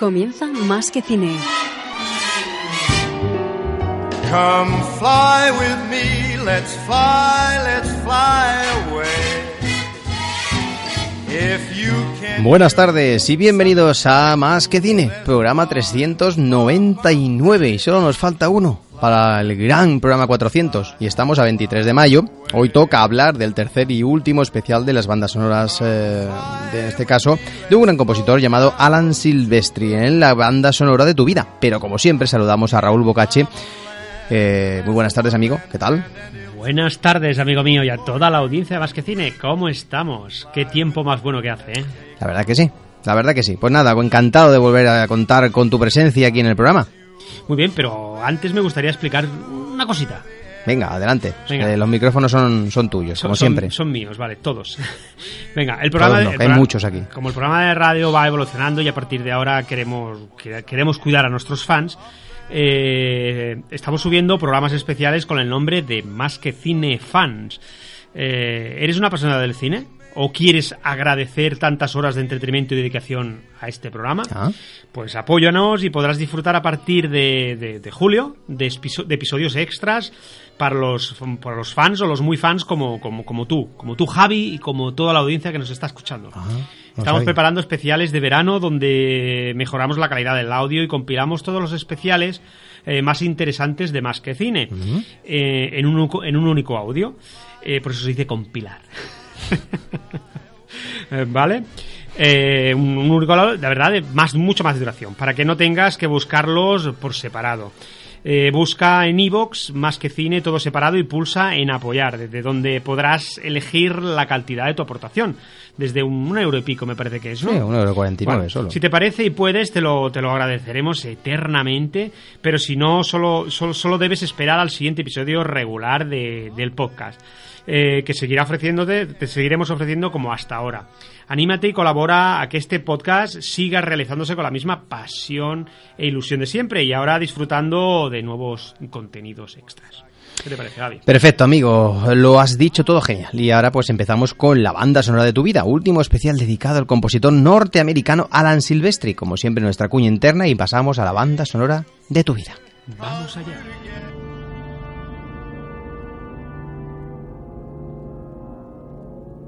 Comienza Más que Cine. Come fly with me, let's fly, let's fly away. If you can Buenas tardes y bienvenidos a Más que Cine, programa 399 y solo nos falta uno para el gran programa 400 y estamos a 23 de mayo. Hoy toca hablar del tercer y último especial de las bandas sonoras, eh, de, en este caso, de un gran compositor llamado Alan Silvestri en la banda sonora de tu vida. Pero como siempre saludamos a Raúl Bocache. Eh, muy buenas tardes amigo, ¿qué tal? Buenas tardes, amigo mío, y a toda la audiencia de Más que Cine. ¿Cómo estamos? Qué tiempo más bueno que hace, ¿eh? La verdad que sí, la verdad que sí. Pues nada, encantado de volver a contar con tu presencia aquí en el programa. Muy bien, pero antes me gustaría explicar una cosita. Venga, adelante. Venga. Eh, los micrófonos son, son tuyos, Son- como siempre. Son míos, vale, todos. Venga, el programa... Todos no, el hay programa- muchos aquí. Como el programa de radio va evolucionando y a partir de ahora queremos, que- queremos cuidar a nuestros fans, eh, estamos subiendo programas especiales con el nombre de Más que Cine Fans. Eh, ¿Eres una persona del cine? ¿O quieres agradecer tantas horas de entretenimiento y dedicación a este programa? Ah. Pues apóyanos y podrás disfrutar a partir de, de- de julio de, episo- de episodios extras para los, para los fans o los muy fans como, como, como tú, como tú Javi y como toda la audiencia que nos está escuchando. Ah, Estamos preparando especiales de verano donde mejoramos la calidad del audio y compilamos todos los especiales eh, más interesantes de Más que Cine eh, en, un, único- en un único audio. Eh, por eso se dice compilar. Eh, ¿Vale? Eh, un, un único lado, la verdad, de más, mucho más duración, para que no tengas que buscarlos por separado. Eh, busca en iVoox más que cine todo separado y pulsa en apoyar, desde donde podrás elegir la cantidad de tu aportación. Desde un, un euro y pico me parece que es, ¿no? Sí, 1,49€ Bueno, solo. Si te parece y puedes, te lo, te lo agradeceremos eternamente, pero si no, solo, solo, solo debes esperar al siguiente episodio regular de- del podcast, eh, que seguirá ofreciéndote, te seguiremos ofreciendo como hasta ahora. Anímate y colabora a que este podcast siga realizándose con la misma pasión e ilusión de siempre y ahora disfrutando de nuevos contenidos extras. ¿Qué te parece, Gaby? Perfecto, amigo. Lo has dicho todo genial. Y ahora pues empezamos con la banda sonora de tu vida, último especial dedicado al compositor norteamericano Alan Silvestri, como siempre nuestra cuña interna, y pasamos a la banda sonora de tu vida. Vamos allá.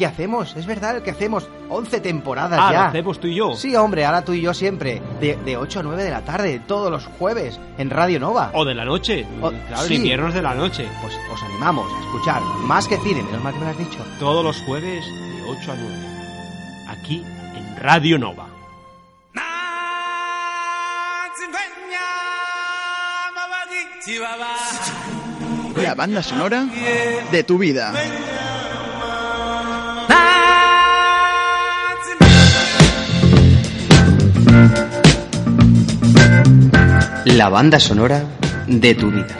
que hacemos, es verdad, el que hacemos. 11 temporadas Ah, ya. lo hacemos tú y yo. Sí, hombre, ahora tú y yo siempre. De, de 8 a 9 de la tarde, todos los jueves, en Radio Nova. O de la noche. O- claro, sí. inviernos de la noche. Pues os animamos a escuchar más que cine, menos mal que me lo has dicho. Todos los jueves de 8 a 9. Aquí en Radio Nova. La banda sonora de tu vida. La banda sonora de tu vida.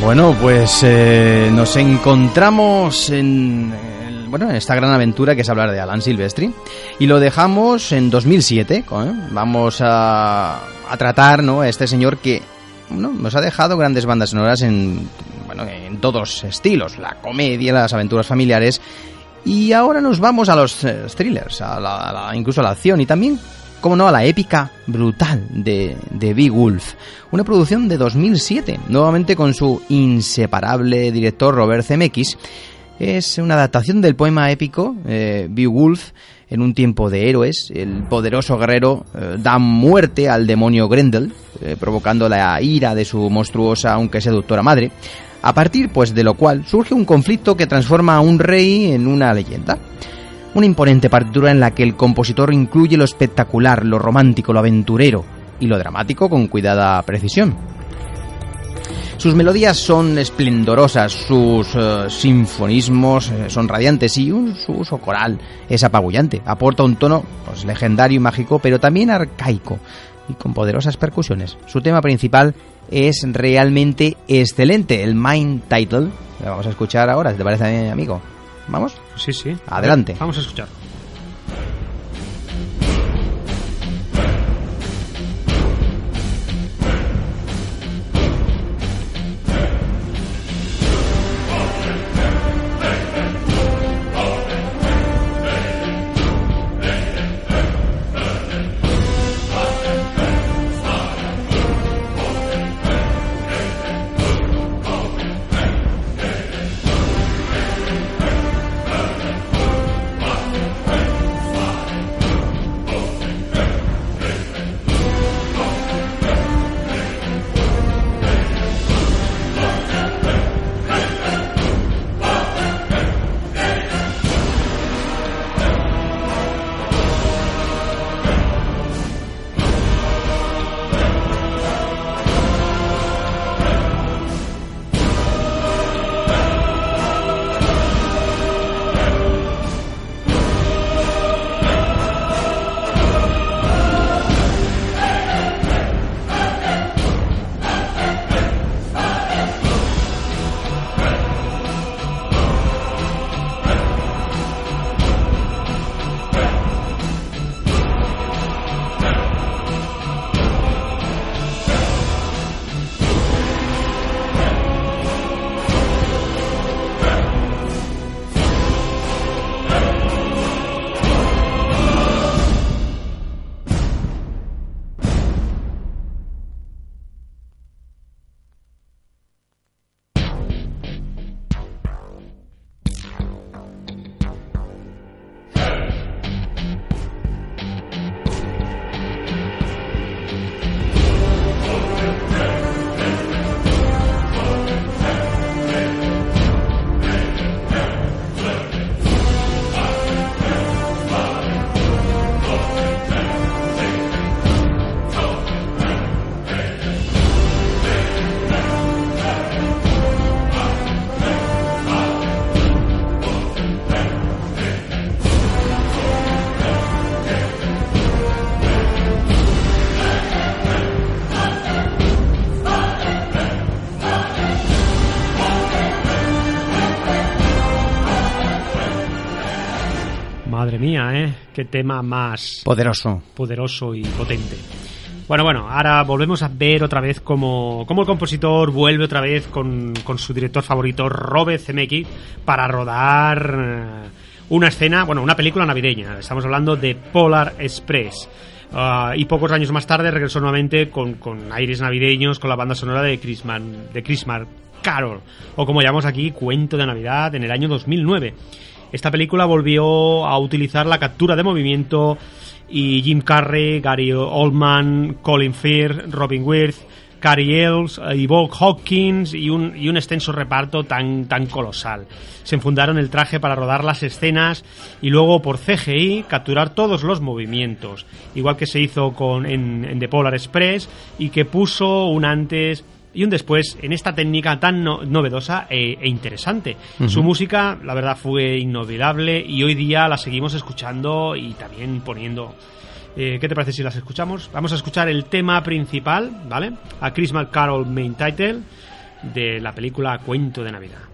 Bueno, pues eh, nos encontramos en, bueno, en esta gran aventura que es hablar de Alan Silvestri y lo dejamos en 2007. ¿eh? Vamos a, a tratar ¿no? a este señor que bueno, nos ha dejado grandes bandas sonoras en, bueno, en todos estilos, la comedia, las aventuras familiares y ahora nos vamos a los eh, thrillers, a la- incluso a la acción y también como no, a la épica brutal de, de Beowulf, una producción de 2007, nuevamente con su inseparable director Robert Zemeckis. Es una adaptación del poema épico eh, Beowulf en un tiempo de héroes. El poderoso guerrero eh, da muerte al demonio Grendel, eh, provocando la ira de su monstruosa aunque seductora madre. A partir pues de lo cual surge un conflicto que transforma a un rey en una leyenda. Una imponente partitura en la que el compositor incluye lo espectacular, lo romántico, lo aventurero y lo dramático con cuidada precisión. Sus melodías son esplendorosas, sus eh, sinfonismos eh, son radiantes y un- su uso coral es apabullante. Aporta un tono pues, legendario y mágico, pero también arcaico y con poderosas percusiones. Su tema principal es realmente excelente, el Mind Title. Lo vamos a escuchar ahora, si te parece, amigo. ¿Vamos? Sí, sí. Adelante. Vamos a escuchar. Mía, ¿eh? Qué tema más Poderoso. poderoso y potente. Bueno, bueno, ahora volvemos a ver otra vez cómo, cómo el compositor vuelve otra vez con, con su director favorito, Robert Zemeckis, para rodar eh, una escena, bueno, una película navideña. Estamos hablando de Polar Express. Ah, y pocos años más tarde regresó nuevamente con, con aires navideños, con la banda sonora de Christmas, de Christmas Carol, o como llamamos aquí, Cuento de Navidad, en el año 2009. Esta película volvió a utilizar la captura de movimiento y Jim Carrey, Gary Oldman, Colin Firth, Robin Wirth, Cary Elves eh, y Bob Hawkins y un, extenso reparto tan, tan colosal. Se enfundaron el traje para rodar las escenas y luego por CGI capturar todos los movimientos, igual que se hizo con, en The Polar Express y que puso un antes y un después en esta técnica tan no- novedosa e, e interesante. Su música, la verdad, fue inolvidable y hoy día la seguimos escuchando y también poniendo. Eh, ¿Qué te parece si las escuchamos? Vamos a escuchar el tema principal, ¿vale? A Christmas Carol Main Title de la película Cuento de Navidad.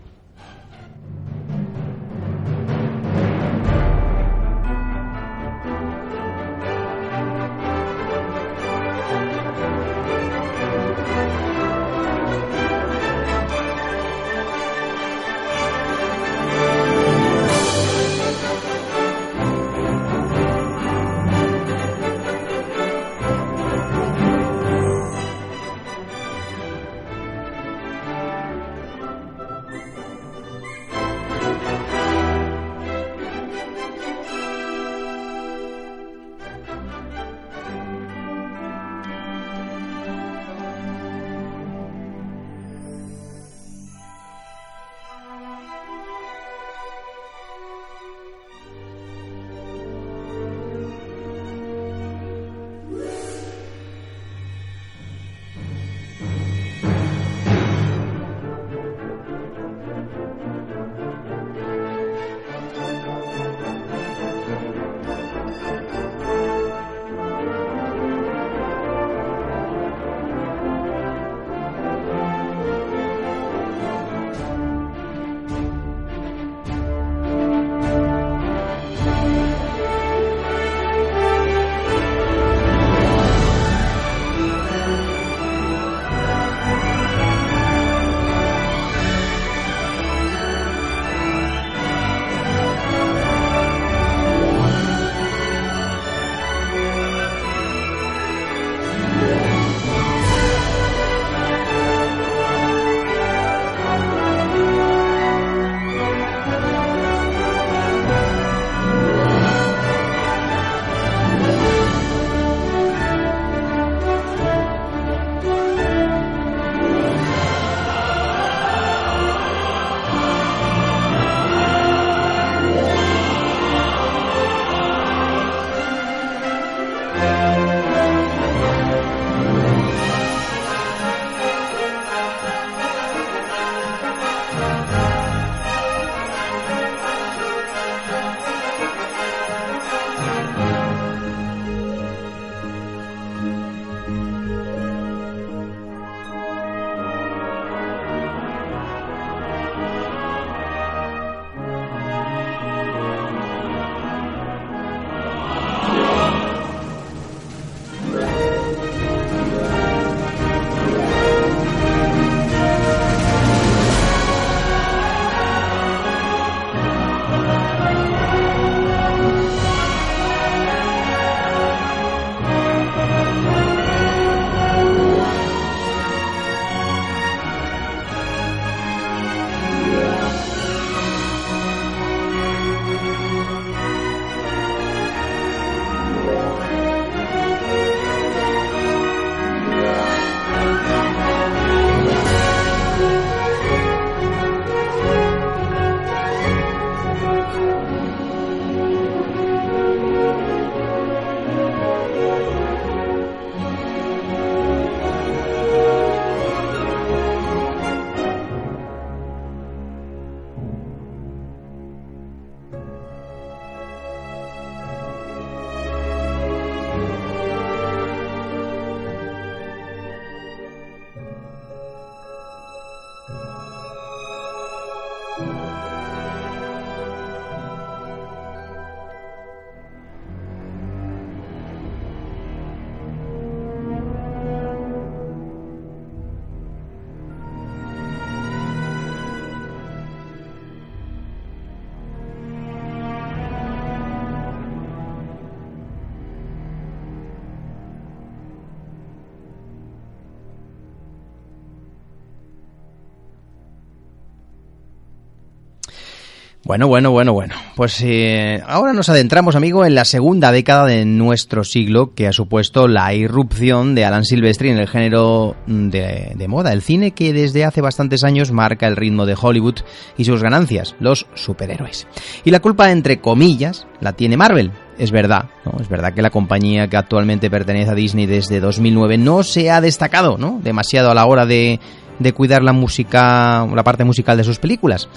Bueno, bueno, bueno, bueno. Pues eh, ahora nos adentramos, amigo, en la segunda década de nuestro siglo que ha supuesto la irrupción de Alan Silvestri en el género de, moda, el cine que desde hace bastantes años marca el ritmo de Hollywood y sus ganancias, los superhéroes. Y la culpa, entre comillas, la tiene Marvel, es verdad, ¿no? Es verdad que la compañía que actualmente pertenece a Disney desde 2009 no se ha destacado, ¿no? Demasiado a la hora de, de cuidar la música, la parte musical de sus películas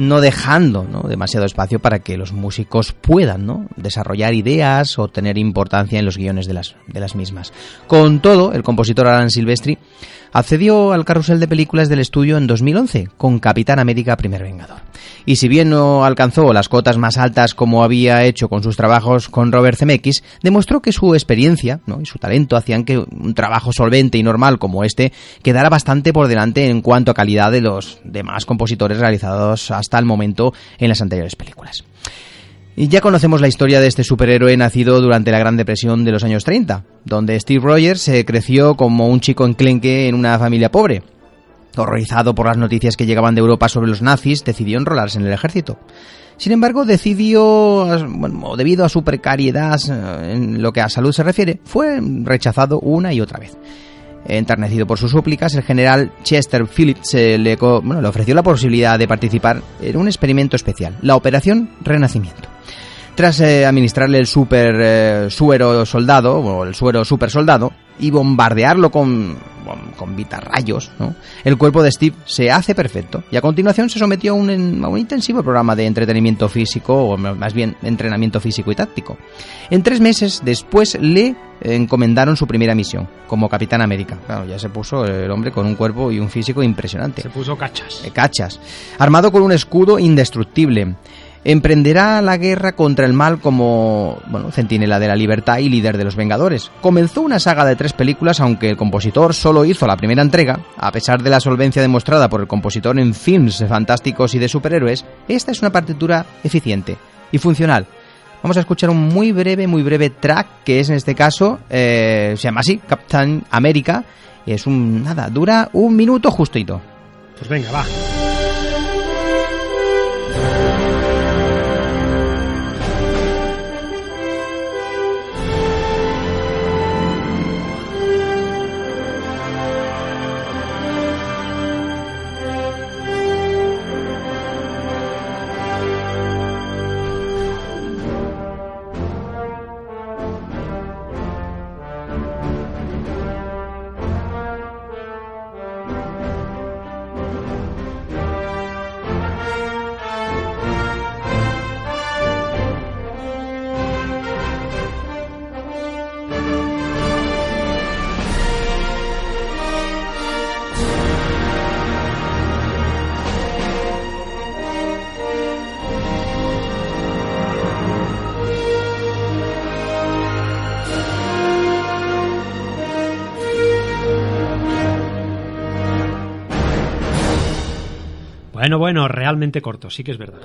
no dejando ¿no? demasiado espacio para que los músicos puedan ¿no? desarrollar ideas o tener importancia en los guiones de las, de las mismas. Con todo, el compositor Alan Silvestri accedió al carrusel de películas del estudio en 2011 con Capitán América Primer Vengador. Y si bien no alcanzó las cotas más altas como había hecho con sus trabajos con Robert Zemeckis, demostró que su experiencia y su talento hacían que un trabajo solvente y normal como este quedara bastante por delante en cuanto a calidad de los demás compositores realizados hasta el momento en las anteriores películas. Y ya conocemos la historia de este superhéroe nacido durante la Gran Depresión de los años 30, donde Steve Rogers se creció como un chico enclenque en una familia pobre. Horrorizado por las noticias que llegaban de Europa sobre los nazis, decidió enrolarse en el ejército. Sin embargo, decidió, bueno, debido a su precariedad eh, en lo que a salud se refiere, fue rechazado una y otra vez. Enternecido por sus súplicas, el general Chester Phillips le ofreció la posibilidad de participar en un experimento especial, la Operación Renacimiento. Tras eh, administrarle el super eh, suero soldado, o el suero super soldado, y bombardearlo con, con vitarrayos, ¿no? el cuerpo de Steve se hace perfecto y a continuación se sometió a un, a un, intensivo programa de entretenimiento físico, o más bien entrenamiento físico y táctico. En tres meses después le encomendaron su primera misión como Capitán América. Claro, ya se puso el hombre con un cuerpo y un físico impresionante. Se puso cachas. Eh, cachas. Armado con un escudo indestructible emprenderá la guerra contra el mal como, bueno, centinela de la libertad y líder de los Vengadores. Comenzó una saga de tres películas, aunque el compositor solo hizo la primera entrega, a pesar de la solvencia demostrada por el compositor en films fantásticos y de superhéroes, esta es una partitura eficiente y funcional. Vamos a escuchar un muy breve, muy breve track, que es en este caso, eh, se llama así, Captain America, es un, nada, dura un minuto justito. Pues venga, va. Bueno, bueno, realmente corto, sí que es verdad.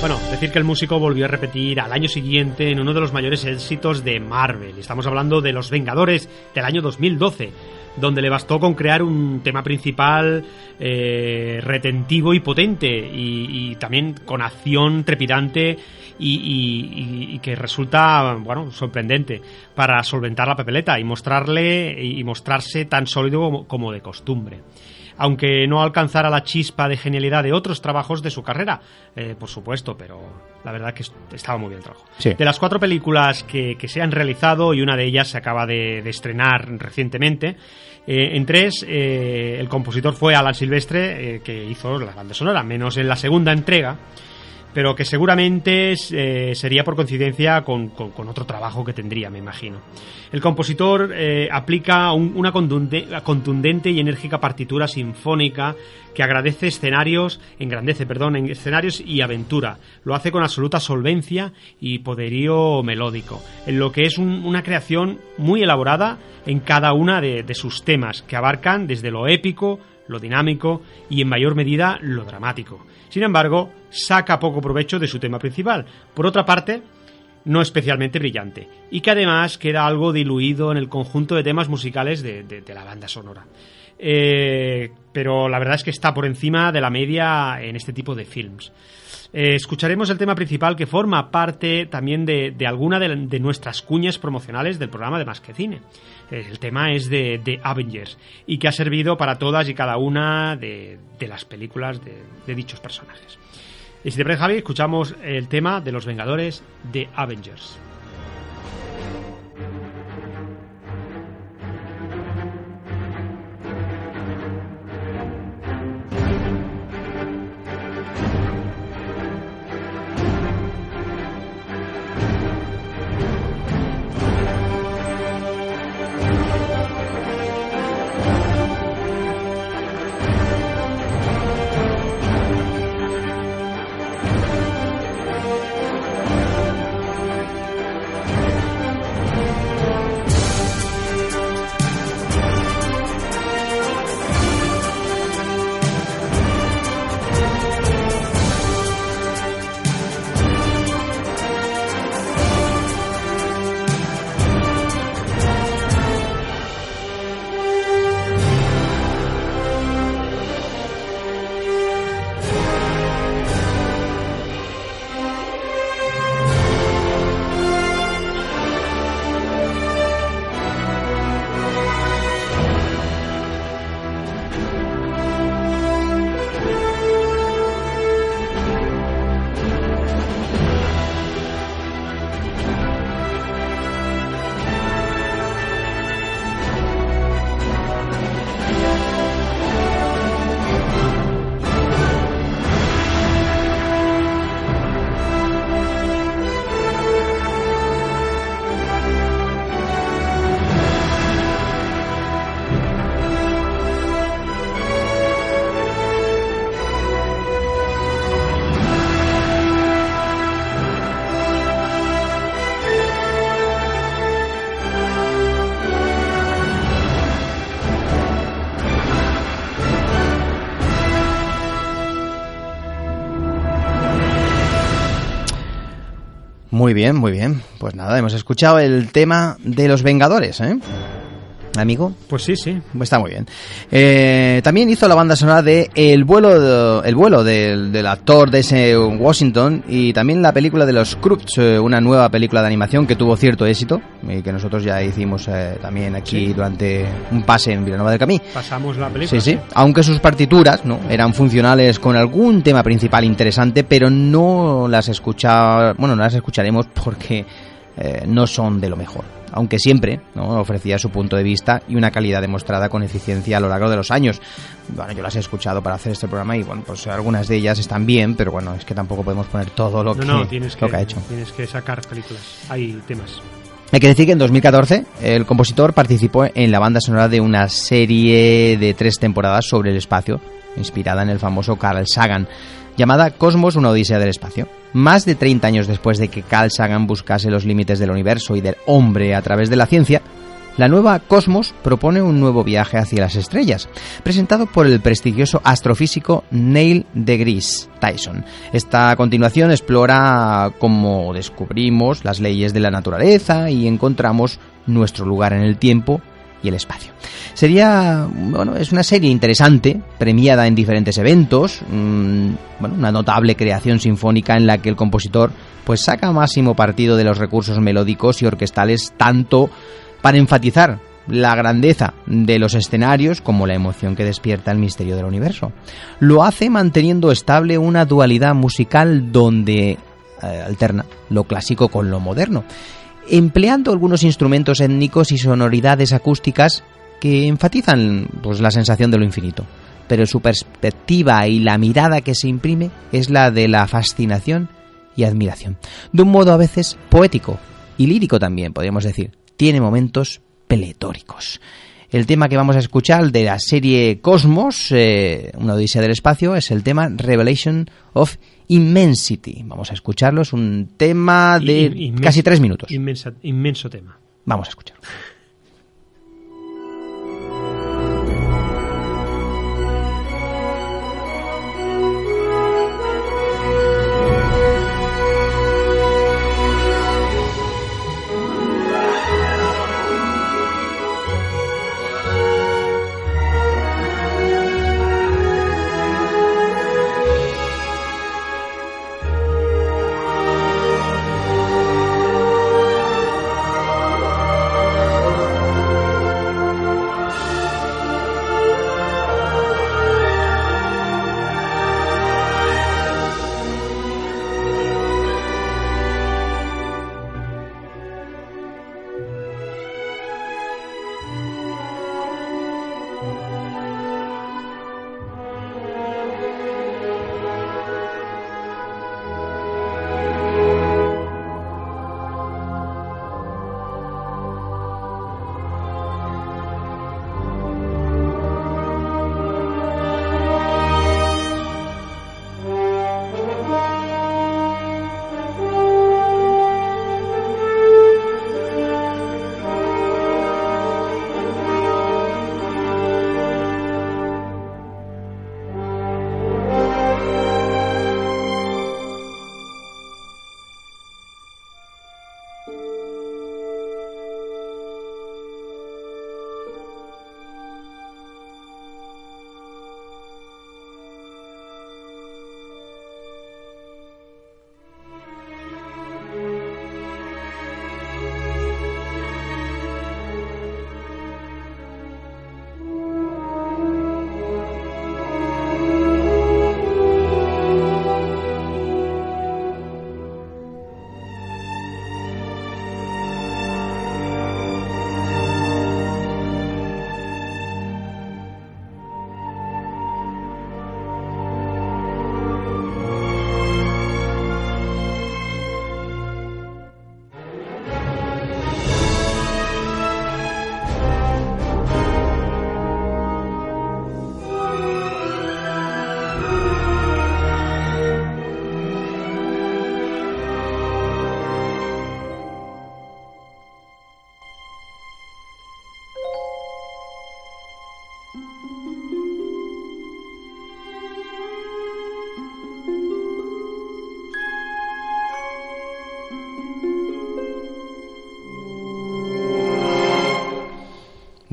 Bueno, decir que el músico volvió a repetir al año siguiente en uno de los mayores éxitos de Marvel. Estamos hablando de Los Vengadores del año 2012, donde le bastó con crear un tema principal eh, retentivo y potente, y, también con acción trepidante y, que resulta, bueno, sorprendente para solventar la papeleta y mostrarle y mostrarse tan sólido como de costumbre aunque no alcanzara la chispa de genialidad de otros trabajos de su carrera, eh, por supuesto, pero la verdad que estaba muy bien el trabajo. Sí. De las cuatro películas que, que, se han realizado, y una de ellas se acaba de, de estrenar recientemente, eh, en tres eh, el compositor fue Alan Silvestre, que hizo la banda sonora, menos en la segunda entrega, pero que seguramente eh, sería por coincidencia con, con, otro trabajo que tendría, me imagino. El compositor eh, aplica un, una contundente y enérgica partitura sinfónica que agradece escenarios, engrandece, perdón, en escenarios y aventura. Lo hace con absoluta solvencia y poderío melódico, en lo que es un, una creación muy elaborada en cada una de sus temas, que abarcan desde lo épico, lo dinámico y en mayor medida lo dramático. Sin embargo, saca poco provecho de su tema principal. Por otra parte, no especialmente brillante, y que además queda algo diluido en el conjunto de temas musicales de, la banda sonora. Eh, pero la verdad es que está por encima de la media en este tipo de films. Eh, escucharemos el tema principal que forma parte también de, alguna de, nuestras cuñas promocionales del programa de Más que Cine. Eh, El tema es de, Avengers y que ha servido para todas y cada una de, las películas de, de dichos personajes. Y si te parece, Javi, escuchamos el tema de los Vengadores de Avengers. Muy bien, muy bien. Pues nada, hemos escuchado el tema de los Vengadores, ¿eh? Amigo, Pues sí, sí. está muy bien. Eh, también hizo la banda sonora de El vuelo, de- el vuelo del, del actor de ese Washington y también la película de los Croods, eh, una nueva película de animación que tuvo cierto éxito y que nosotros ya hicimos eh, también aquí Sí. durante un pase en Villanueva del Camí. Pasamos la película. Sí, sí. Aunque sus partituras no eran funcionales con algún tema principal interesante, pero no las escucha, bueno, no las escucharemos porque eh, no son de lo mejor. Aunque siempre ¿no? ofrecía su punto de vista y una calidad demostrada con eficiencia a lo largo de los años. Bueno, yo las he escuchado para hacer este programa y bueno, pues algunas de ellas están bien, pero bueno, es que tampoco podemos poner todo lo, No, que, no, tienes lo que, que ha hecho. tienes que sacar películas. Hay temas. Hay que decir que en 2014 el compositor participó en la banda sonora de una serie de tres temporadas sobre el espacio, inspirada en el famoso Carl Sagan, llamada Cosmos, una odisea del espacio. Más de 30 años después de que Carl Sagan buscase los límites del universo y del hombre a través de la ciencia, la nueva Cosmos propone un nuevo viaje hacia las estrellas, presentado por el prestigioso astrofísico Neil deGrasse Tyson. Esta continuación explora cómo descubrimos las leyes de la naturaleza y encontramos nuestro lugar en el tiempo y el espacio. Sería, bueno, es una serie interesante, premiada en diferentes eventos, mm, bueno, una notable creación sinfónica en la que el compositor pues saca máximo partido de los recursos melódicos y orquestales tanto para enfatizar la grandeza de los escenarios como la emoción que despierta el misterio del universo. Lo hace manteniendo estable una dualidad musical donde eh, alterna lo clásico con lo moderno, empleando algunos instrumentos étnicos y sonoridades acústicas que enfatizan pues, la sensación de lo infinito. Pero su perspectiva y la mirada que se imprime es la de la fascinación y admiración. De un modo a veces poético y lírico también, podríamos decir. Tiene momentos peletóricos. El tema que vamos a escuchar de la serie Cosmos, eh, una odisea del espacio, es el tema Revelation of Immensity. Vamos a escucharlo, es un tema de In- casi tres minutos. Inmensa- inmenso tema. Vamos a escucharlo.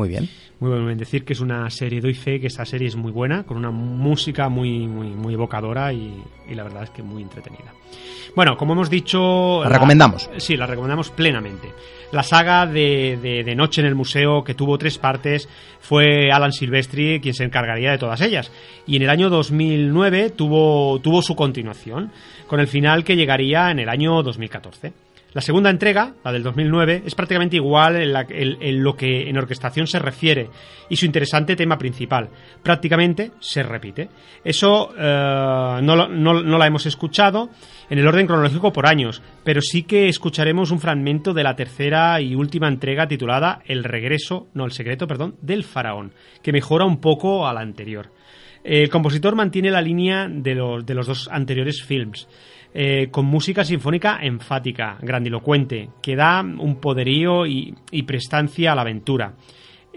Muy bien. Muy bueno, en decir que es una serie, doy fe que esta serie es muy buena, con una música muy, muy, muy evocadora y, y la verdad es que muy entretenida. Bueno, como hemos dicho... La recomendamos. Sí, la recomendamos plenamente. La saga de, de- de Noche en el Museo, que tuvo tres partes, fue Alan Silvestri quien se encargaría de todas ellas. Y en el año 2009 tuvo, tuvo su continuación, con el final que llegaría en el año 2014. La segunda entrega, la del 2009, es prácticamente igual en, la- en- lo que en orquestación se refiere y su interesante tema principal. Prácticamente se repite. Eso eh, no- no la hemos escuchado en el orden cronológico por años, pero sí que escucharemos un fragmento de la tercera y última entrega titulada El regreso, no, el secreto, perdón, del faraón, que mejora un poco a la anterior. El compositor mantiene la línea de los, de los dos anteriores films, eh, con música sinfónica enfática, grandilocuente, que da un poderío y, y prestancia a la aventura.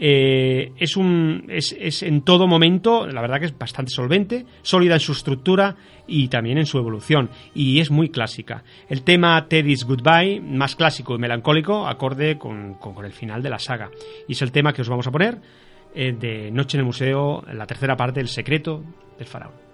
Eh, es, un, es, es en todo momento, la verdad que es bastante solvente, sólida en su estructura y también en su evolución, y es muy clásica. El tema Teddy's Goodbye, más clásico y melancólico, acorde con, con- con el final de la saga. Y es el tema que os vamos a poner de Noche en el Museo, la tercera parte, El secreto del faraón.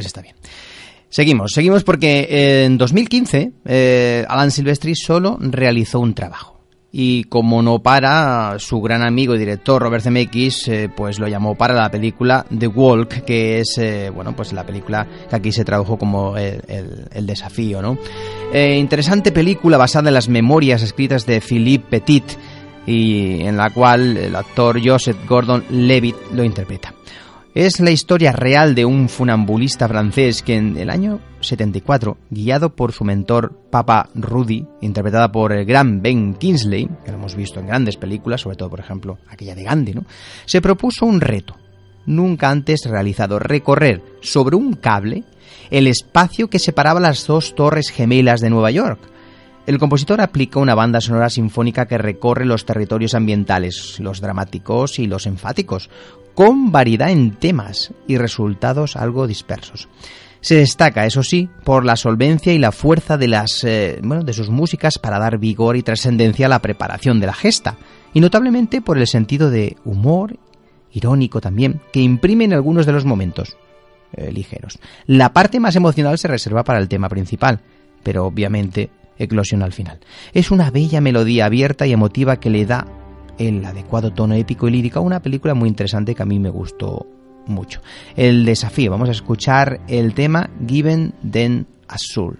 Pues está bien. Seguimos, seguimos porque en 2015 eh, Alan Silvestri solo realizó un trabajo. Y como no para, su gran amigo y director Robert Zemeckis eh, pues lo llamó para la película The Walk, que es eh, bueno pues la película que aquí se tradujo como el, el- desafío, ¿no? Eh, interesante película basada en las memorias escritas de Philippe Petit y en la cual el actor Joseph Gordon-Levitt lo interpreta. Es la historia real de un funambulista francés que en el año 74, guiado por su mentor Papa Rudy, interpretada por el gran Ben Kingsley, que lo hemos visto en grandes películas, sobre todo por ejemplo aquella de Gandhi, ¿no? se propuso un reto, nunca antes realizado, recorrer sobre un cable el espacio que separaba las dos torres gemelas de Nueva York. El compositor aplica una banda sonora sinfónica que recorre los territorios ambientales, los dramáticos y los enfáticos, con variedad en temas y resultados algo dispersos. Se destaca, eso sí, por la solvencia y la fuerza de las eh, bueno, de sus músicas para dar vigor y trascendencia a la preparación de la gesta, y notablemente por el sentido de humor, irónico también, que imprime en algunos de los momentos eh, ligeros. La parte más emocional se reserva para el tema principal, pero obviamente eclosiona al final. Es una bella melodía abierta y emotiva que le da el adecuado tono épico y lírico una película muy interesante que a mí me gustó mucho. El desafío, vamos a escuchar el tema Given Then Azul.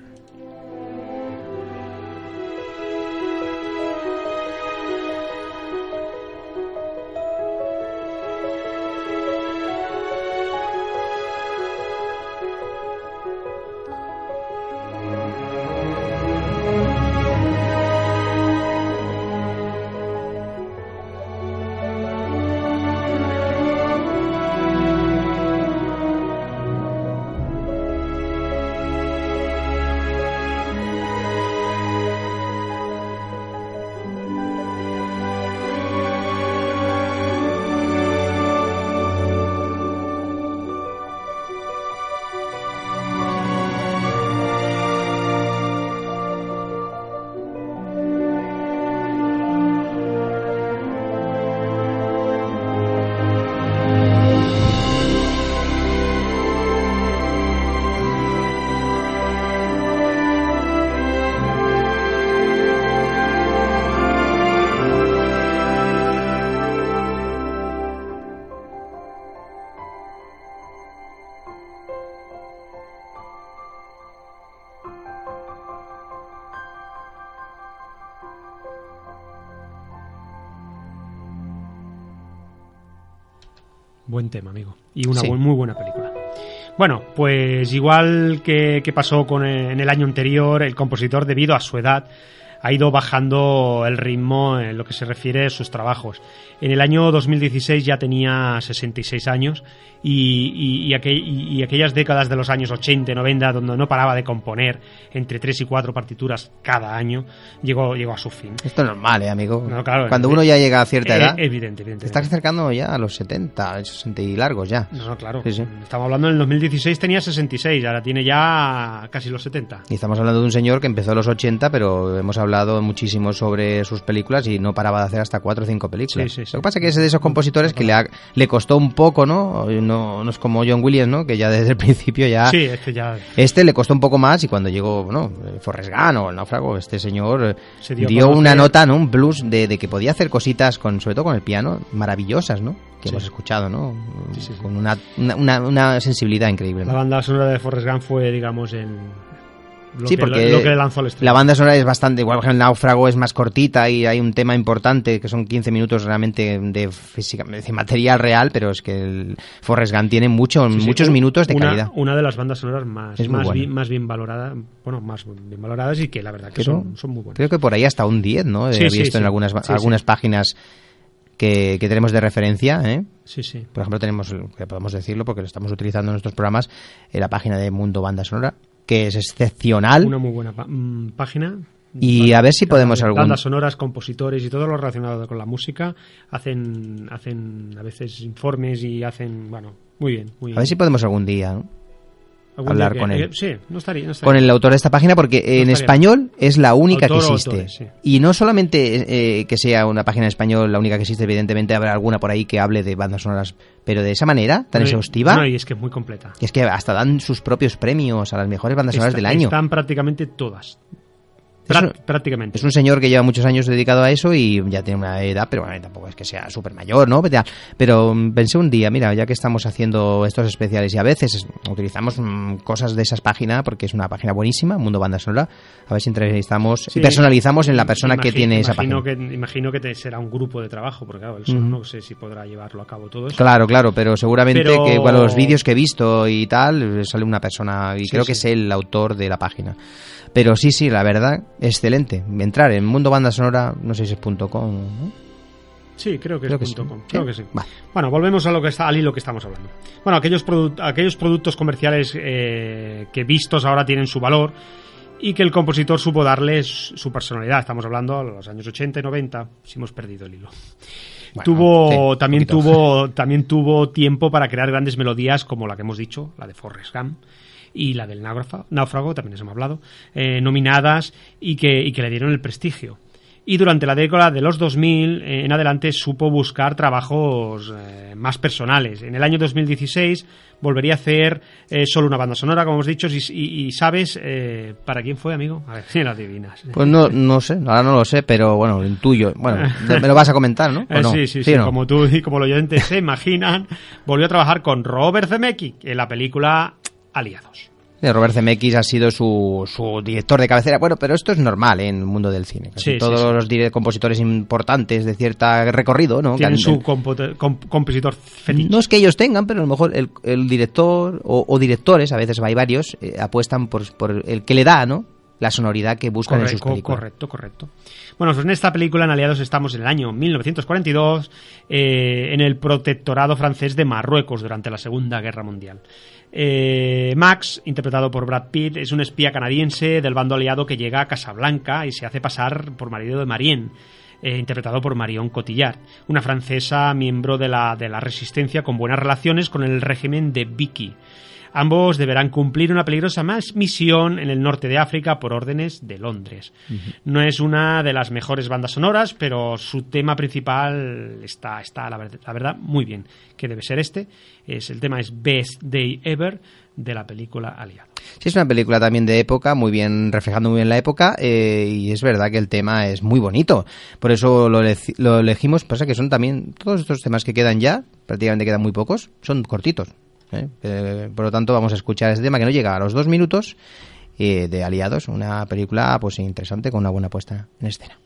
Buen tema, amigo. Y una Sí. bu- muy buena película. Bueno, pues igual que, que pasó con eh, en el año anterior, el compositor, debido a su edad, ha ido bajando el ritmo en lo que se refiere a sus trabajos. En el año 2016 ya tenía 66 años y, y- y aquel- y- aquellas décadas de los años 80 y 90 donde no paraba de componer entre 3 y 4 partituras cada año, llegó, llegó a su fin. Esto es normal, ¿eh, amigo? No, claro, Cuando es- uno ya llega a cierta Eh, edad, evidente, evidente. te estás acercando ya a los 70, 60 y largos ya. No, no, claro. Sí, sí. Estamos hablando en el 2016 tenía 66, ahora tiene ya casi los 70. Y estamos hablando de un señor que empezó en los 80, pero hemos hablado muchísimo sobre sus películas y no paraba de hacer hasta cuatro o cinco películas. Sí, sí, sí. Lo que pasa es que es de esos compositores que le, ha- le costó un poco, ¿no? No, no es como John Williams, ¿no? Que ya desde el principio ya... Sí, es que ya Este le costó un poco más y cuando llegó, bueno, Forrest Gump o el náufrago, este señor eh, Se dio una nota, ¿no? Un blues de, de que podía hacer cositas, con, sobre todo con el piano, maravillosas, ¿no? Que hemos escuchado, ¿no? Con una, una, una- sensibilidad increíble. la banda sonora de Forrest Gump fue, digamos, el, lo, Sí, que, porque lo que le lanzó al estreno. La banda sonora es bastante, igual que el náufrago es más cortita y hay un tema importante que son 15 minutos realmente de física, de material real, pero es que el Forrest Gump tiene mucho, Sí, muchos minutos de una, calidad. Una de las bandas sonoras más, Es más, bien, más bien valoradas, bueno, más bien valoradas y que la verdad que Creo- son, son muy buenas. Creo que por ahí hasta un 10, ¿no? Sí, He visto en algunas, algunas páginas que, que tenemos de referencia, ¿eh? Sí, sí. Por ejemplo, tenemos, que podemos decirlo porque lo estamos utilizando en nuestros programas, en la página de Mundo Banda Sonora, que es excepcional. Una muy buena mm, página. Y a ver si podemos algún- Bandas sonoras, compositores y todo lo relacionado con la música hacen, hacen a veces informes y hacen, bueno, muy bien. Muy A ver si podemos algún día ¿no? Hablar con él. sí, no estaría. No estaría. con el autor de esta página porque en estaría español es la única Autor que existe. autores, sí. Y no solamente eh, que sea una página en español la única que existe, evidentemente habrá alguna por ahí que hable de bandas sonoras, pero de esa manera, tan No, exhaustiva, No, y es que es muy completa. y es que hasta dan sus propios premios a las mejores bandas sonoras Está- del año. Están prácticamente todas. Es Prá- un- prácticamente. Es un señor que lleva muchos años dedicado a eso y ya tiene una edad, pero bueno, tampoco es que sea súper mayor, ¿no? Pero, mm, pensé un día, mira, ya que estamos haciendo estos especiales y a veces es- utilizamos mm, cosas de esas páginas, porque es una página buenísima, Mundo Banda Sonora, a ver si entrevistamos Sí. y personalizamos en la persona que tiene esa página. Que, imagino que te- será un grupo de trabajo, porque claro, él solo Ujú. no sé si podrá llevarlo a cabo todo eso. Claro, claro, pero seguramente Pero- que bueno, los vídeos que he visto y tal, sale una persona y Sí, creo que es el autor de la página. Pero sí, sí, la verdad, excelente. Entrar en Mundo Banda Sonora, no sé si es punto .com, ¿no? Sí, creo que Creo es que punto sí. com. Creo que sí. Vale. Bueno, volvemos a lo que está, al hilo que estamos hablando. Bueno, aquellos, produ- aquellos productos comerciales eh, que vistos ahora tienen su valor y que el compositor supo darles su personalidad. Estamos hablando de los años 80 y 90, si hemos perdido el hilo. Bueno, tuvo, sí, también, tuvo, también tuvo tiempo para crear grandes melodías como la que hemos dicho, la de Forrest Gump y la del náufrago, también les hemos hablado, eh, nominadas y que, y que le dieron el prestigio. y durante la década de los 2000 eh, en adelante supo buscar trabajos eh, más personales. En el año 2016 volvería a hacer eh, solo una banda sonora, como hemos dicho, y, y- y sabes eh, para quién fue, amigo. A ver si lo adivinas. Pues no, no sé, ahora no lo sé, pero bueno, lo intuyo. Bueno, me lo vas a comentar, ¿no? ¿O Eh, no? sí, sí, sí, no? como tú y como los oyentes se imaginan, volvió a trabajar con Robert Zemeckis en la película Aliados. Eh, Robert Zemeckis ha sido su, su director de cabecera. Bueno, pero esto es normal ¿eh? en el mundo del cine. Casi Sí, sí, todos sí. los compositores importantes de cierta recorrido, ¿no? Tienen su comp- compositor fetiche. No es que ellos tengan, pero a lo mejor el, el director o, o directores, a veces hay varios, eh, apuestan por, por el que le da, ¿no? La sonoridad que buscan en sus películas. correcto, correcto. Bueno, pues en esta película, en Aliados, estamos en el año 1942, eh, en el protectorado francés de Marruecos durante la Segunda Guerra Mundial. Eh, Max, interpretado por Brad Pitt, es un espía canadiense del bando aliado que llega a Casablanca y se hace pasar por marido de Marienne. eh, interpretado por Marion Cotillard, una francesa miembro de la, de la resistencia con buenas relaciones con el régimen de Vichy. Ambos deberán cumplir una peligrosa misión en el norte de África por órdenes de Londres. No es una de las mejores bandas sonoras, pero su tema principal está, está la, ver- la verdad, muy bien. Que debe ser este. Es, el tema es Best Day Ever de la película Aliado. Sí, es una película también de época, muy bien, reflejando muy bien la época, eh, y es verdad que el tema es muy bonito. Por eso lo, lo elegimos, pasa que son también, todos estos temas que quedan ya, prácticamente quedan muy pocos, son cortitos. ¿Eh? Eh, por lo tanto, vamos a escuchar este tema que no llega a los dos minutos, eh, de Aliados, una película pues interesante con una buena puesta en escena.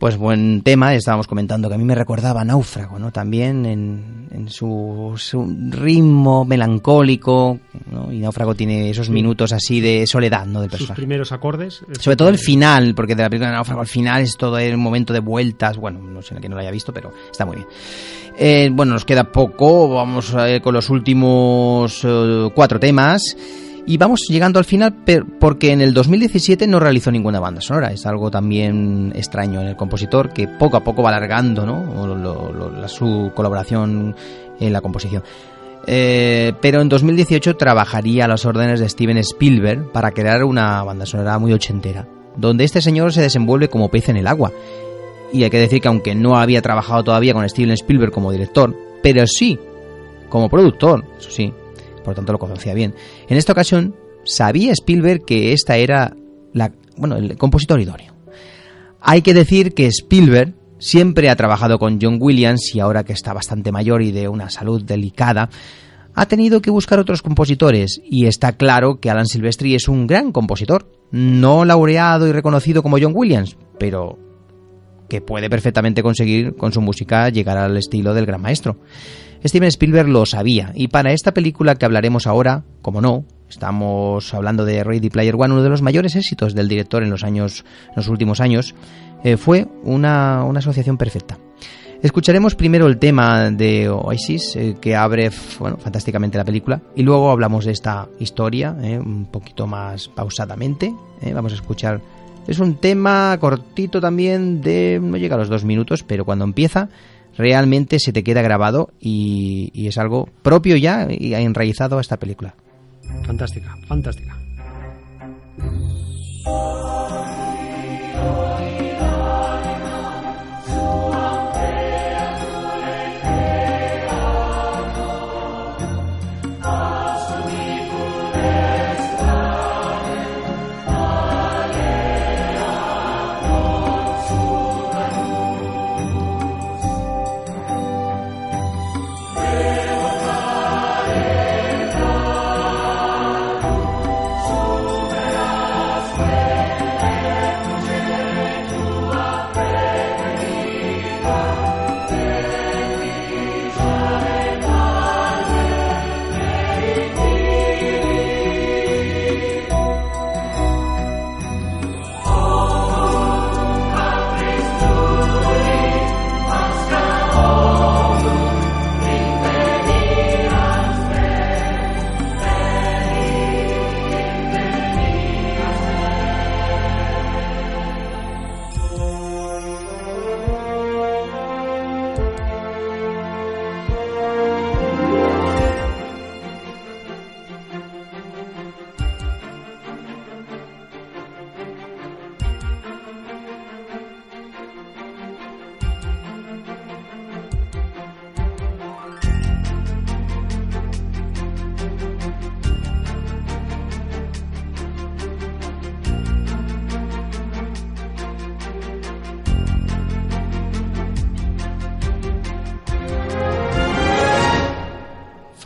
Pues buen tema, estábamos comentando que a mí me recordaba Náufrago, ¿no? También en, en su, su ritmo melancólico, ¿no? Y Náufrago tiene esos minutos así de soledad, ¿no? Del Sus personaje. primeros acordes. Sobre todo el final, porque de la película de Náufrago al final es todo el momento de vueltas. Bueno, no sé que no lo haya visto, pero está muy bien. Eh, bueno, nos queda poco. Vamos a ir con los últimos eh, cuatro temas. Y vamos llegando al final porque en el 2017 no realizó ninguna banda sonora. Es algo también extraño en el compositor que poco a poco va alargando ¿no? Lo- lo- su colaboración en la composición. Eh, pero en 2018 trabajaría a las órdenes de Steven Spielberg para crear una banda sonora muy ochentera, donde este señor se desenvuelve como pez en el agua. Y hay que decir que aunque no había trabajado todavía con Steven Spielberg como director, pero sí como productor, eso sí, por tanto lo conocía bien. En esta ocasión sabía Spielberg que esta era la, bueno, el compositor idóneo. Hay que decir que Spielberg siempre ha trabajado con John Williams y ahora que está bastante mayor y de una salud delicada, ha tenido que buscar otros compositores y está claro que Alan Silvestri es un gran compositor, no laureado y reconocido como John Williams, pero que puede perfectamente conseguir con su música llegar al estilo del gran maestro. Steven Spielberg lo sabía y para esta película que hablaremos ahora, como no, estamos hablando de Ready Player One, uno de los mayores éxitos del director en los años, en los últimos años, eh, fue una, una asociación perfecta. Escucharemos primero el tema de Oasis, eh, que abre bueno, fantásticamente la película, y luego hablamos de esta historia eh, un poquito más pausadamente. eh. Vamos a escuchar. Es un tema cortito también, de no llega a los dos minutos, pero cuando empieza realmente se te queda grabado y, es algo propio ya y enraizado a esta película. Fantástica, fantástica.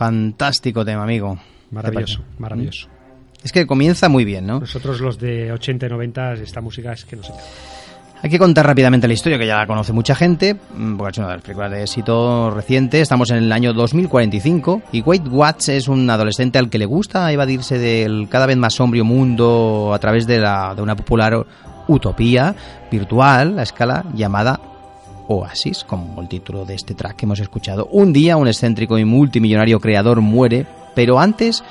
Fantástico tema, amigo. Maravilloso, maravilloso. Es que comienza muy bien, ¿no? Nosotros los de 80 y 90, esta música es que no sé. Hay que contar rápidamente la historia, que ya la conoce mucha gente, mm, porque es una de las películas de éxito reciente. Estamos en el año 2045 y Wade Watts es un adolescente al que le gusta evadirse del cada vez más sombrío mundo a través de, la, de una popular utopía virtual a escala llamada Oasis, como el título de este track que hemos escuchado. Un día un excéntrico y multimillonario creador muere, pero antes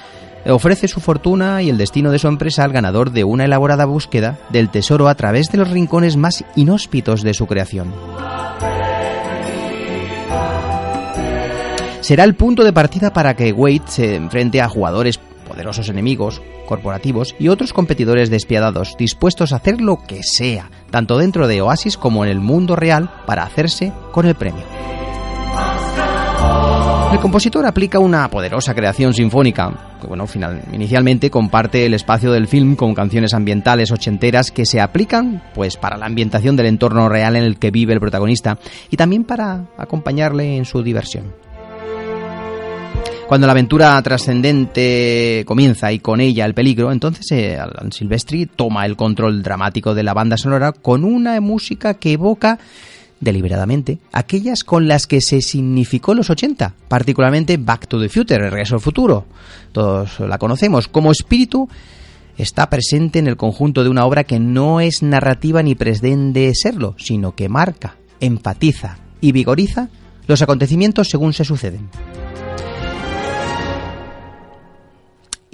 ofrece su fortuna y el destino de su empresa al ganador de una elaborada búsqueda del tesoro a través de los rincones más inhóspitos de su creación. Será el punto de partida para que Wade se enfrente a jugadores poderosos enemigos, corporativos y otros competidores despiadados, dispuestos a hacer lo que sea, tanto dentro de Oasis como en el mundo real, para hacerse con el premio. El compositor aplica una poderosa creación sinfónica, que bueno, final, inicialmente comparte el espacio del film con canciones ambientales ochenteras que se aplican pues para la ambientación del entorno real en el que vive el protagonista y también para acompañarle en su diversión. Cuando la aventura trascendente comienza y con ella el peligro, entonces eh, Alan Silvestri toma el control dramático de la banda sonora con una música que evoca deliberadamente aquellas con las que se significó los 80, particularmente Back to the Future, el regreso al futuro. Todos la conocemos. Como espíritu está presente en el conjunto de una obra que no es narrativa ni pretende serlo, sino que marca, enfatiza y vigoriza los acontecimientos según se suceden.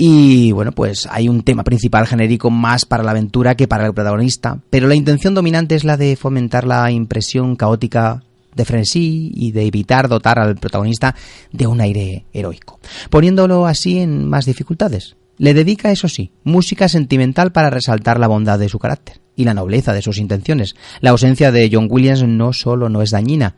Y bueno, pues hay un tema principal genérico más para la aventura que para el protagonista, pero la intención dominante es la de fomentar la impresión caótica de frenesí y de evitar dotar al protagonista de un aire heroico, poniéndolo así en más dificultades. Le dedica, eso sí, música sentimental para resaltar la bondad de su carácter y la nobleza de sus intenciones. La ausencia de John Williams no solo no es dañina,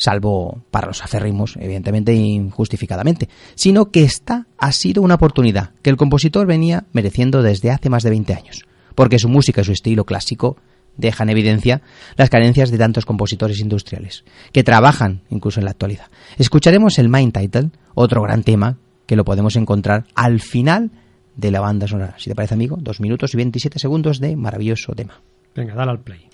salvo para los aférrimos, evidentemente injustificadamente, sino que esta ha sido una oportunidad que el compositor venía mereciendo desde hace más de 20 años, porque su música y su estilo clásico dejan en evidencia las carencias de tantos compositores industriales, que trabajan incluso en la actualidad. Escucharemos el Main Title, otro gran tema que lo podemos encontrar al final de la banda sonora. Si te parece, amigo, dos minutos y 27 segundos de maravilloso tema. Venga, dale al play.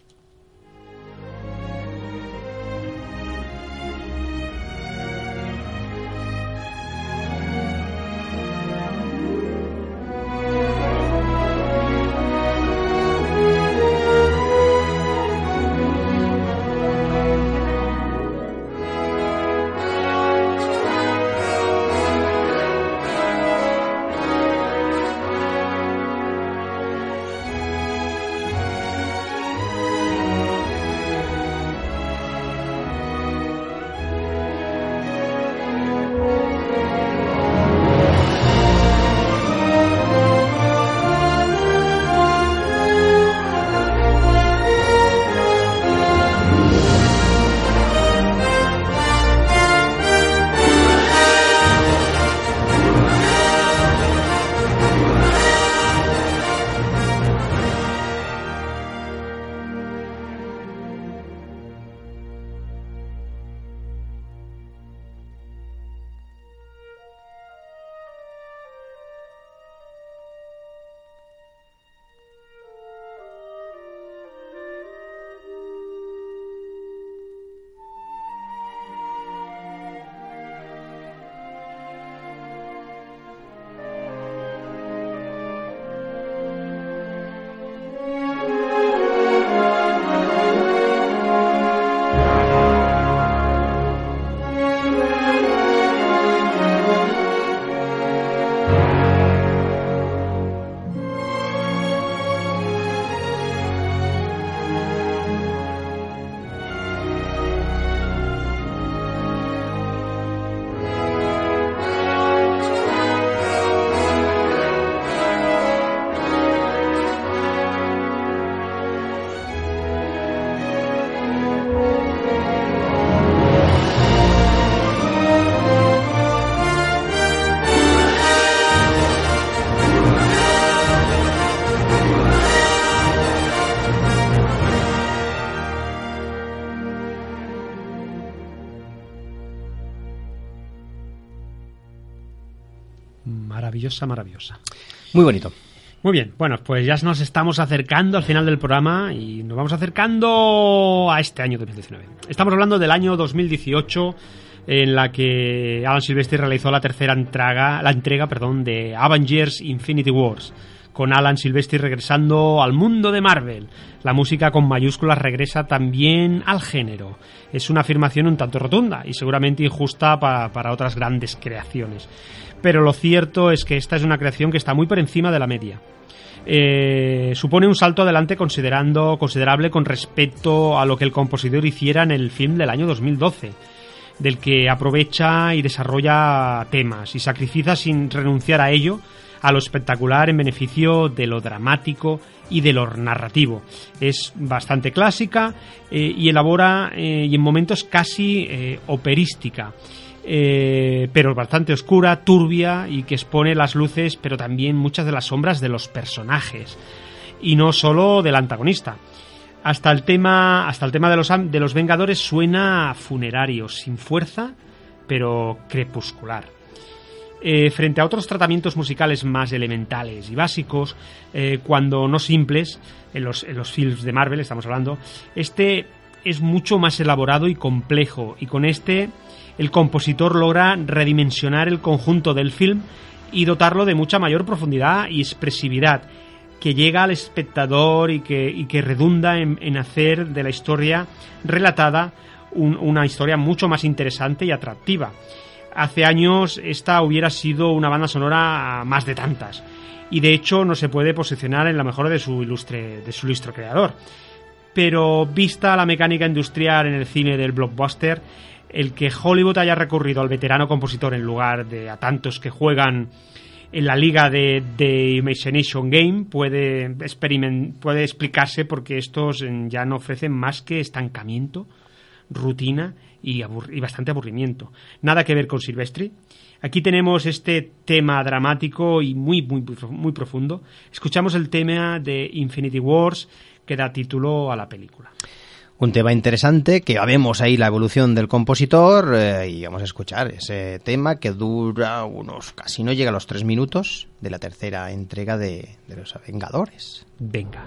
Maravillosa, maravillosa. Muy bonito. Muy bien, bueno, pues ya nos estamos acercando al final del programa y nos vamos acercando a este año 2019. Estamos hablando del año 2018 en la que Alan Silvestri realizó la tercera entrega, la entrega, perdón, de Avengers Infinity Wars con Alan Silvestri regresando al mundo de Marvel. La música con mayúsculas regresa también al género. Es una afirmación un tanto rotunda y seguramente injusta para otras grandes creaciones. Pero lo cierto es que esta es una creación que está muy por encima de la media. Eh, supone un salto adelante considerando, considerable con respecto a lo que el compositor hiciera en el film del año 2012 del que aprovecha y desarrolla temas y sacrifica sin renunciar a ello a lo espectacular en beneficio de lo dramático y de lo narrativo. Es bastante clásica eh, y elabora eh, y en momentos casi eh, operística. pero bastante oscura, turbia y que expone las luces, pero también muchas de las sombras de los personajes y no solo del antagonista. Hasta el tema, hasta el tema de, los, de los Vengadores suena funerario, sin fuerza, pero crepuscular. Eh, frente a otros tratamientos musicales más elementales y básicos, eh, cuando no simples, en los, en films de Marvel estamos hablando, este es mucho más elaborado y complejo, y con este el compositor logra redimensionar el conjunto del film y dotarlo de mucha mayor profundidad y expresividad que llega al espectador y que, que redunda en, hacer de la historia relatada una historia mucho más interesante y atractiva hace años esta hubiera sido una banda sonora más de tantas. Y de hecho no se puede posicionar en la mejor de su ilustre, de su ilustre creador. Pero vista la mecánica industrial en el cine del blockbuster, el que Hollywood haya recurrido al veterano compositor en lugar de a tantos que juegan en la liga de, de Imagination Game puede, puede explicarse porque estos ya no ofrecen más que estancamiento, rutina y, bastante aburrimiento. Nada que ver con Silvestri. Aquí tenemos este tema dramático y muy, muy, muy profundo. Escuchamos el tema de Infinity Wars que da título a la película. Un tema interesante que vemos ahí la evolución del compositor eh, y vamos a escuchar ese tema que dura unos casi no llega a los tres minutos de la tercera entrega de, de los Vengadores. Venga.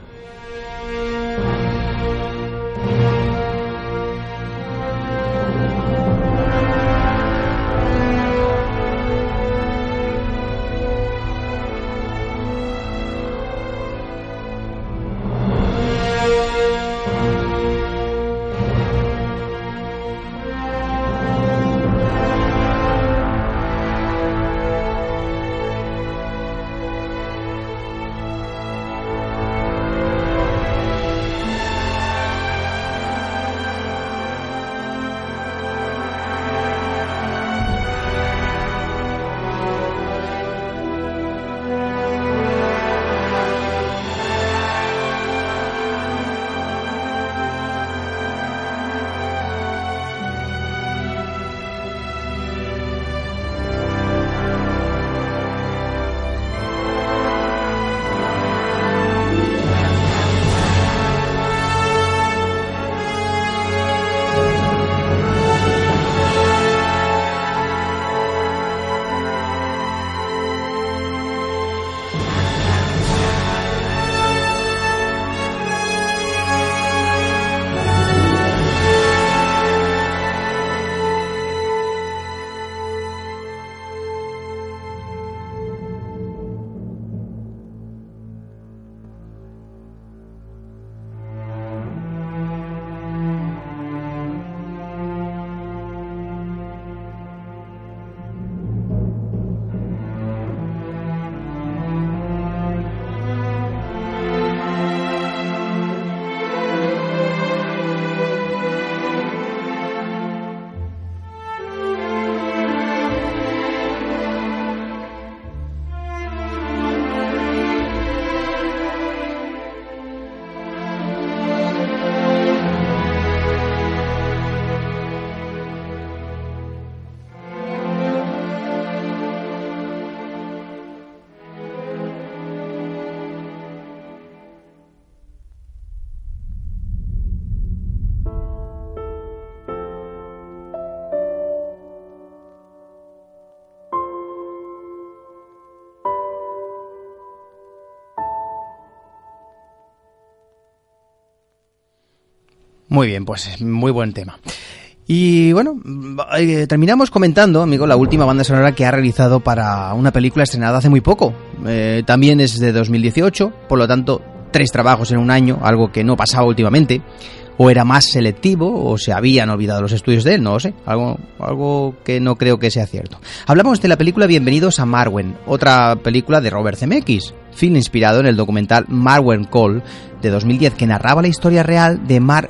Muy bien, pues muy buen tema. Y bueno, eh, terminamos comentando, amigo, la última banda sonora que ha realizado para una película estrenada hace muy poco. Eh, también es de 2018, por lo tanto, tres trabajos en un año, algo que no pasaba últimamente. O era más selectivo, o se habían olvidado los estudios de él, no lo sé. Algo, algo que no creo que sea cierto. Hablamos de la película Bienvenidos a Marwen, otra película de Robert Zemeckis, film inspirado en el documental Marwen Call de 2010 que narraba la historia real de Mark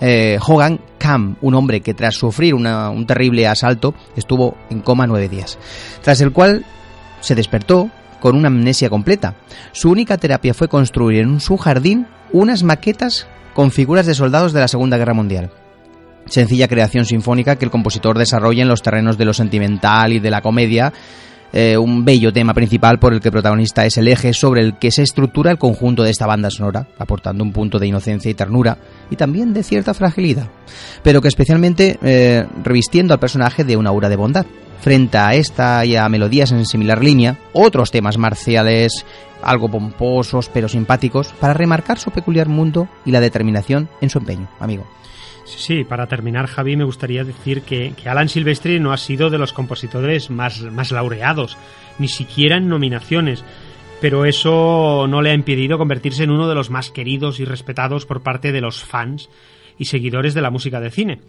eh, Hogan Cam, un hombre que tras sufrir un terrible asalto estuvo en coma nueve días, tras el cual se despertó con una amnesia completa. Su única terapia fue construir en su jardín unas maquetas con figuras de soldados de la Segunda Guerra Mundial. Sencilla creación sinfónica que el compositor desarrolla en los terrenos de lo sentimental y de la comedia, eh, un bello tema principal por el que el protagonista es el eje sobre el que se estructura el conjunto de esta banda sonora, aportando un punto de inocencia y ternura y también de cierta fragilidad, pero que especialmente eh, revistiendo al personaje de una aura de bondad. Frente a esta y a melodías en similar línea, otros temas marciales, algo pomposos pero simpáticos, para remarcar su peculiar mundo y la determinación en su empeño, amigo. Sí, sí, para terminar, Javi, me gustaría decir que, Alan Silvestri no ha sido de los compositores más, más laureados, ni siquiera en nominaciones, pero eso no le ha impedido convertirse en uno de los más queridos y respetados por parte de los fans y seguidores de la música de cine.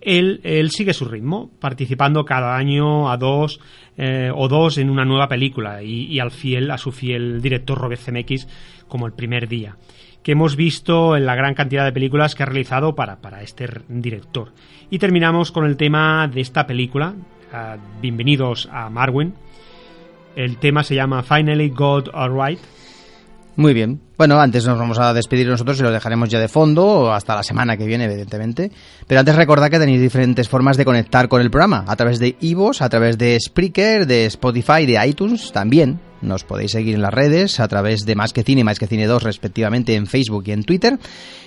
Él, él sigue su ritmo, participando cada año a dos eh, o dos en una nueva película y, y al fiel, a su fiel director Robert Zemeckis como el primer día que hemos visto en la gran cantidad de películas que ha realizado para, para este director. Y terminamos con el tema de esta película, ah, Bienvenidos a Marwen. El tema se llama Finally Got Alright. Muy bien. Bueno, antes nos vamos a despedir nosotros y lo dejaremos ya de fondo hasta la semana que viene, evidentemente. Pero antes recordad que tenéis diferentes formas de conectar con el programa. A través de iVoox, a través de Spreaker, de Spotify, de iTunes también. Nos podéis seguir en las redes a través de Más que Cine y Más que Cine 2 respectivamente en Facebook y en Twitter.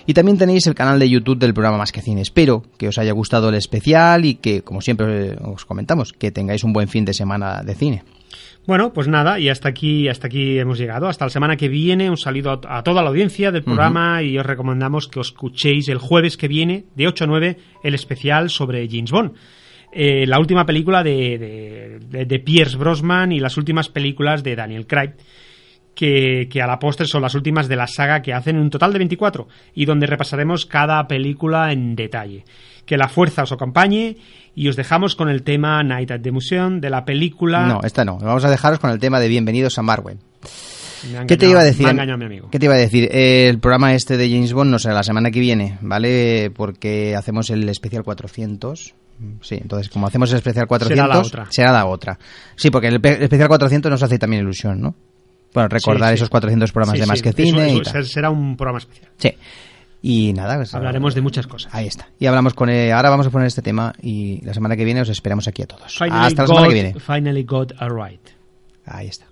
Y también tenéis el canal de YouTube del programa Más que Cine. Espero que os haya gustado el especial y que, como siempre os comentamos, que tengáis un buen fin de semana de cine. Bueno, pues nada, y hasta aquí, hasta aquí hemos llegado. Hasta la semana que viene, un saludo a, a toda la audiencia del programa y os recomendamos que os escuchéis el jueves que viene, de 8 a 9, el especial sobre James Bond. Eh, la última película de, de, de- de Pierce Brosnan y las últimas películas de Daniel Craig. Que, que a la postre son las últimas de la saga que hacen un total de 24 y donde repasaremos cada película en detalle. Que la fuerza os acompañe y os dejamos con el tema Night at the Museum de la película No, esta no. Vamos a dejaros con el tema de Bienvenidos a Marwen. Me ha ¿Qué te engañado- iba a decir? Engañado mi amigo. ¿Qué te iba a decir? Eh, el programa este de James Bond no será la semana que viene, ¿vale? Porque hacemos el especial 400. Sí, entonces como hacemos el especial 400 Será la otra. será la otra. Sí, porque el pe- el especial 400 nos hace también ilusión, ¿no? Bueno, recordar Sí, sí. esos 400 programas Sí, de más que eso- cine y eso tal. será un programa especial. Sí. Y nada, pues, Hablaremos de muchas cosas. Ahí está. Y hablamos con eh, ahora vamos a poner este tema y la semana que viene os esperamos aquí a todos. Finally Hasta la semana got- que viene. Finally got alright. Ahí está.